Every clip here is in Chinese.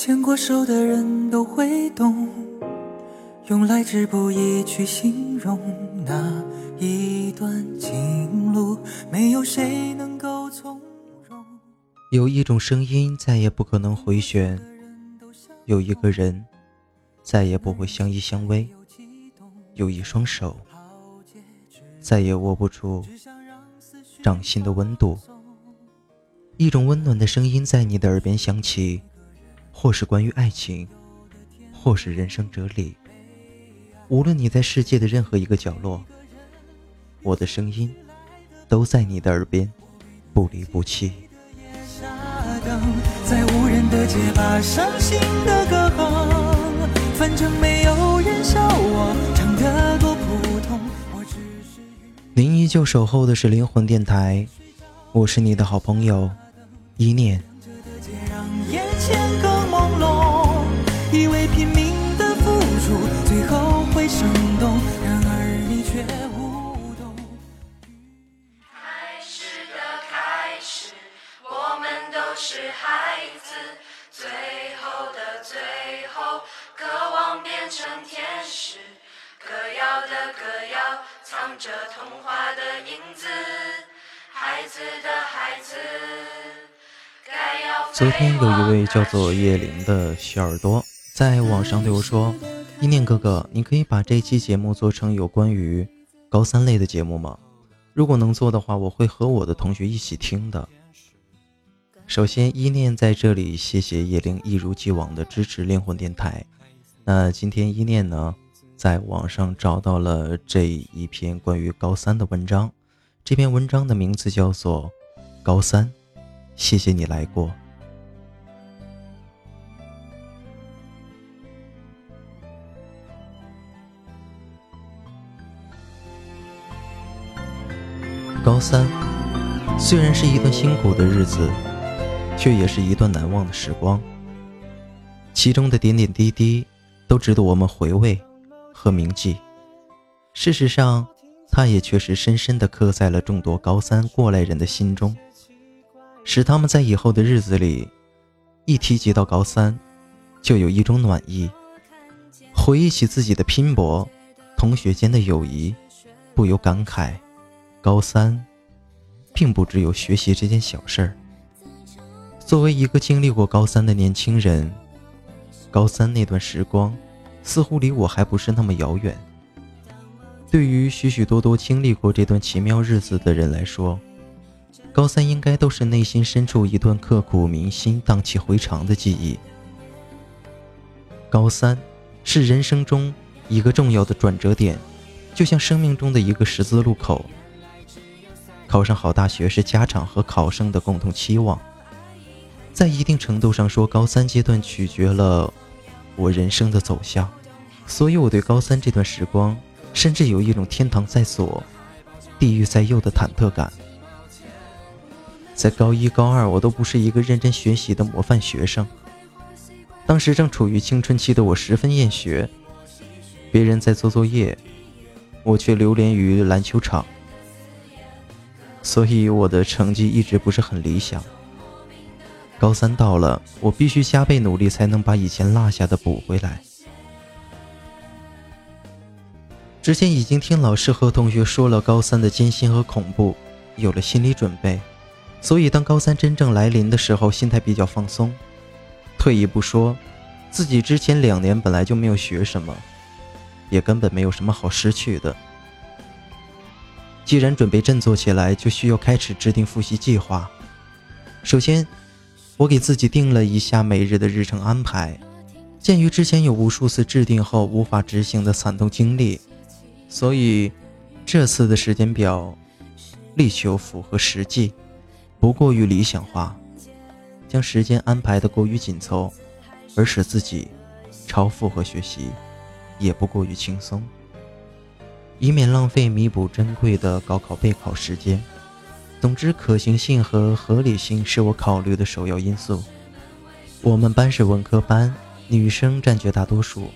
牵过手的人都会懂，用来之不易去形容那一段情路，没有谁能够从容。有一种声音再也不可能回旋，有一个人再也不会相依相偎，有一双手再也握不住掌心的温度。一种温暖的声音在你的耳边响起，或是关于爱情，或是人生哲理。无论你在世界的任何一个角落，我的声音都在你的耳边，不离不弃。在无人的街把伤心的歌哼，反正没有人笑我唱得多普通。我只是您依旧守候的是灵魂电台，我是你的好朋友。一念，生动，然而你却无动。开始的开始，我们都是孩子，最后的最后，渴望变成天使，歌谣的歌谣，藏着童话的影子，孩子的孩子。昨天有一位叫做叶玲的小耳朵在网上对我说：“一念哥哥，你可以把这期节目做成有关于高三类的节目吗？如果能做的话，我会和我的同学一起听的。”首先，一念在这里谢谢叶玲一如既往的支持灵魂电台。那今天一念呢，在网上找到了这一篇关于高三的文章，这篇文章的名字叫做《高三》。谢谢你来过。高三虽然是一段辛苦的日子，却也是一段难忘的时光。其中的点点滴滴都值得我们回味和铭记。事实上，它也确实深深的刻在了众多高三过来人的心中。使他们在以后的日子里，一提及到高三，就有一种暖意。回忆起自己的拼搏，同学间的友谊，不由感慨：高三，并不只有学习这件小事儿。作为一个经历过高三的年轻人，高三那段时光，似乎离我还不是那么遥远。对于许许多多经历过这段奇妙日子的人来说，高三应该都是内心深处一段刻骨铭心、荡气回肠的记忆。高三是人生中一个重要的转折点，就像生命中的一个十字路口。考上好大学是家长和考生的共同期望，在一定程度上说，高三阶段取决了我人生的走向。所以，我对高三这段时光，甚至有一种天堂在左，地狱在右的忐忑感。在高一、高二，我都不是一个认真学习的模范学生。当时正处于青春期的我，十分厌学。别人在做作业，我却流连于篮球场。所以我的成绩一直不是很理想。高三到了，我必须加倍努力，才能把以前落下的补回来。之前已经听老师和同学说了高三的艰辛和恐怖，有了心理准备。所以，当高三真正来临的时候，心态比较放松。退一步说，自己之前两年本来就没有学什么，也根本没有什么好失去的。既然准备振作起来，就需要开始制定复习计划。首先，我给自己定了一下每日的日程安排。鉴于之前有无数次制定后无法执行的惨痛经历，所以这次的时间表力求符合实际。不过于理想化，将时间安排的过于紧凑，而使自己超负荷学习，也不过于轻松，以免浪费弥补珍贵的高考备考时间。总之，可行性和合理性是我考虑的首要因素。我们班是文科班，女生占绝大多数，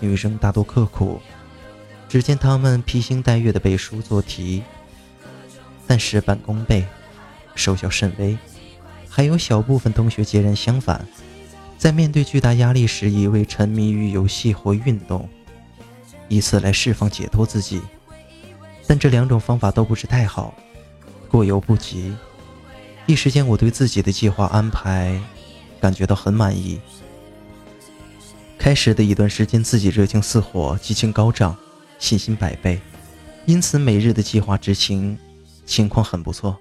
女生大多刻苦，只见她们披星戴月的背书做题，但事半功倍。收效甚微，还有小部分同学截然相反，在面对巨大压力时，一味沉迷于游戏或运动，以此来释放解脱自己。但这两种方法都不是太好，过犹不及。一时间，我对自己的计划安排感觉到很满意。开始的一段时间，自己热情似火，激情高涨，信心百倍，因此每日的计划执行情况很不错。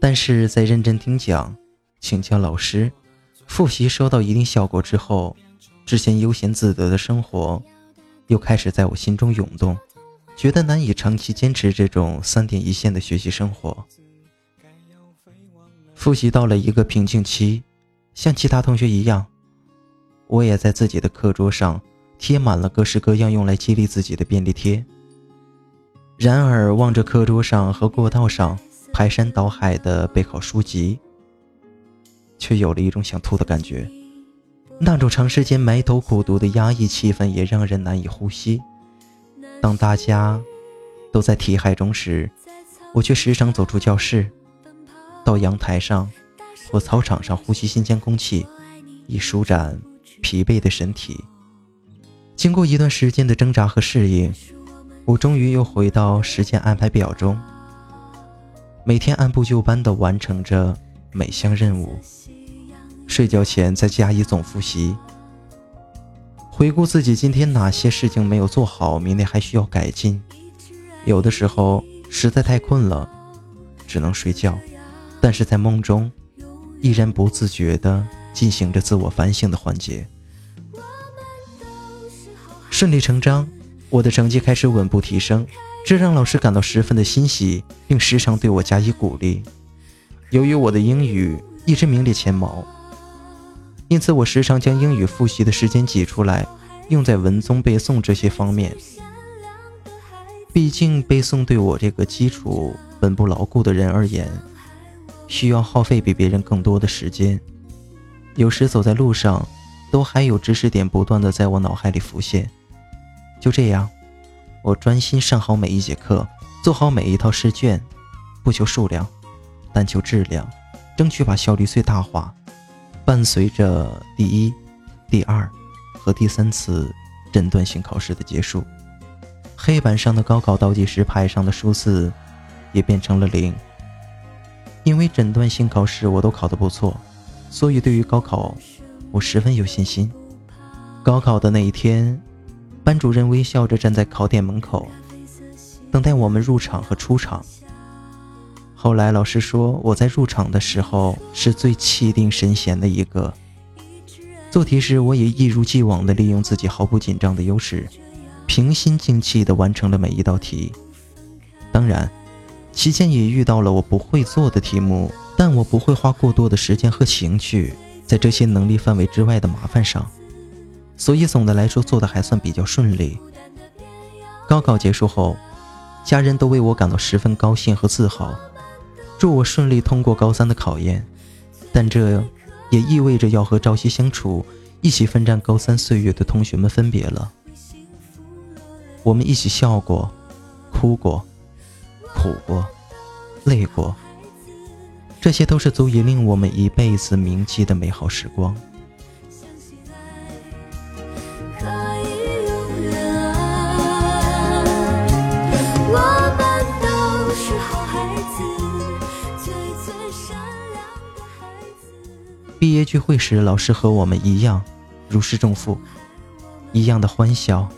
但是在认真听讲、请教老师、复习收到一定效果之后，之前悠闲自得的生活又开始在我心中涌动，觉得难以长期坚持这种三点一线的学习生活。复习到了一个瓶颈期，像其他同学一样，我也在自己的课桌上贴满了各式各样用来激励自己的便利贴。然而，望着课桌上和过道上排山倒海的备考书籍，却有了一种想吐的感觉。那种长时间埋头苦读的压抑气氛也让人难以呼吸。当大家都在题海中时，我却时常走出教室。到阳台上或操场上呼吸新鲜空气，以舒展疲惫的身体。经过一段时间的挣扎和适应，我终于又回到时间安排表中，每天按部就班地完成着每项任务。睡觉前再加以总复习，回顾自己今天哪些事情没有做好，明天还需要改进。有的时候实在太困了，只能睡觉。但是在梦中，依然不自觉地进行着自我反省的环节。顺理成章，我的成绩开始稳步提升，这让老师感到十分的欣喜，并时常对我加以鼓励。由于我的英语一直名列前茅，因此我时常将英语复习的时间挤出来，用在文综背诵这些方面。毕竟背诵对我这个基础本不牢固的人而言，需要耗费比别人更多的时间，有时走在路上，都还有知识点不断的在我脑海里浮现。就这样，我专心上好每一节课，做好每一套试卷，不求数量，但求质量，争取把效率最大化。伴随着第一、第二和第三次诊断性考试的结束，黑板上的高考倒计时牌上的数字也变成了零。因为诊断性考试我都考得不错，所以对于高考，我十分有信心。高考的那一天，班主任微笑着站在考点门口，等待我们入场和出场。后来老师说，我在入场的时候是最气定神闲的一个。做题时，我也一如既往地利用自己毫不紧张的优势，平心静气地完成了每一道题。当然。期间也遇到了我不会做的题目，但我不会花过多的时间和情绪在这些能力范围之外的麻烦上，所以总的来说做的还算比较顺利。高考结束后，家人都为我感到十分高兴和自豪，祝我顺利通过高三的考验。但这也意味着要和朝夕相处、一起奋战高三岁月的同学们分别了。我们一起笑过，哭过。苦过，累过，这些都是足以令我们一辈子铭记的美好时光。毕业聚会时，老师和我们一样，如释重负，一样的欢笑、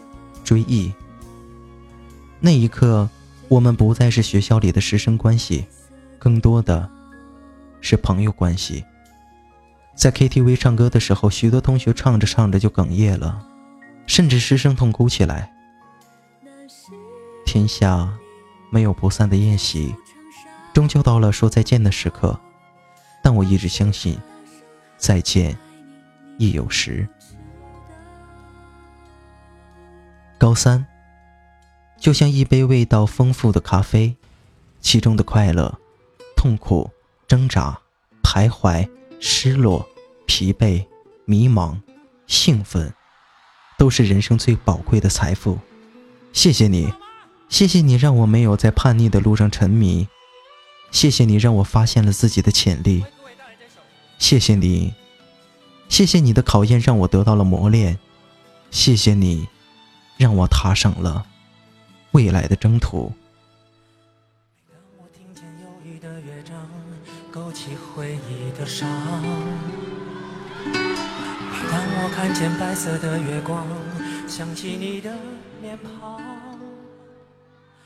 追忆。那一刻。我们不再是学校里的师生关系，更多的是朋友关系。在 KTV 唱歌的时候，许多同学唱着唱着就哽咽了，甚至失声痛哭起来。天下没有不散的宴席，终究到了说再见的时刻。但我一直相信，再见亦有时。高三。就像一杯味道丰富的咖啡，其中的快乐、痛苦、挣扎、徘徊、失落、疲惫、迷茫、兴奋，都是人生最宝贵的财富。谢谢你，谢谢你让我没有在叛逆的路上沉迷，谢谢你让我发现了自己的潜力，谢谢你，谢谢你的考验，让我得到了磨练。谢谢你，让我踏上了未来的征途。当我看见白色的月光，想起你的脸庞。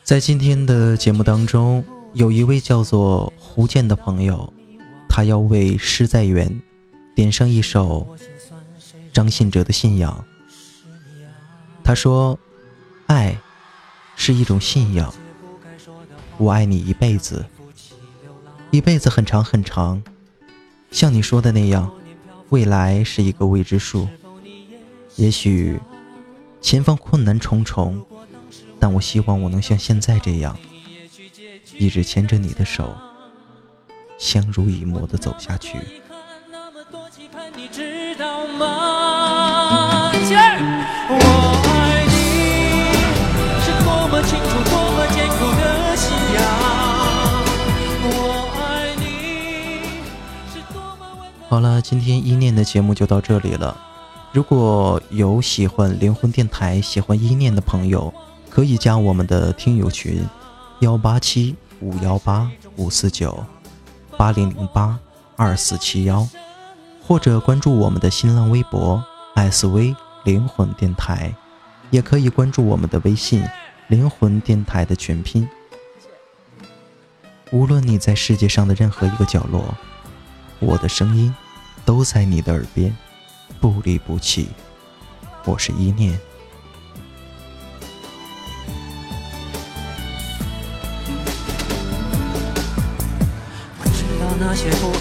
在今天的节目当中，有一位叫做胡建的朋友，他要为诗在远点上一首张信哲的信仰。他说：“爱是一种信仰，我爱你一辈子，一辈子很长很长。像你说的那样，未来是一个未知数。也许前方困难重重，但我希望我能像现在这样，一直牵着你的手，相濡以沫的走下去。”好了，今天依念的节目就到这里了。如果有喜欢灵魂电台、喜欢依念的朋友，可以加我们的听友群：幺八七五幺八五四九八零零八二四七幺。或者关注我们的新浪微博 “SV 灵魂电台”，也可以关注我们的微信“灵魂电台”的全拼。无论你在世界上的任何一个角落，我的声音都在你的耳边，不离不弃。我是一念。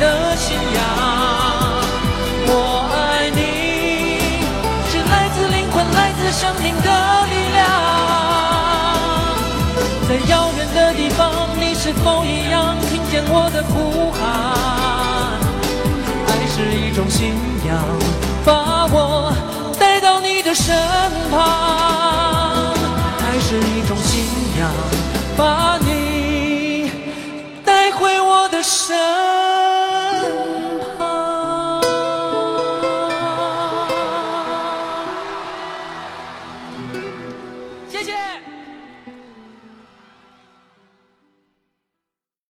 的信仰我爱你是来自灵魂来自生命的力量在遥远的地方你是否一样听见我的呼喊爱是一种信仰把我带到你的身旁爱是一种信仰把你带回我的身。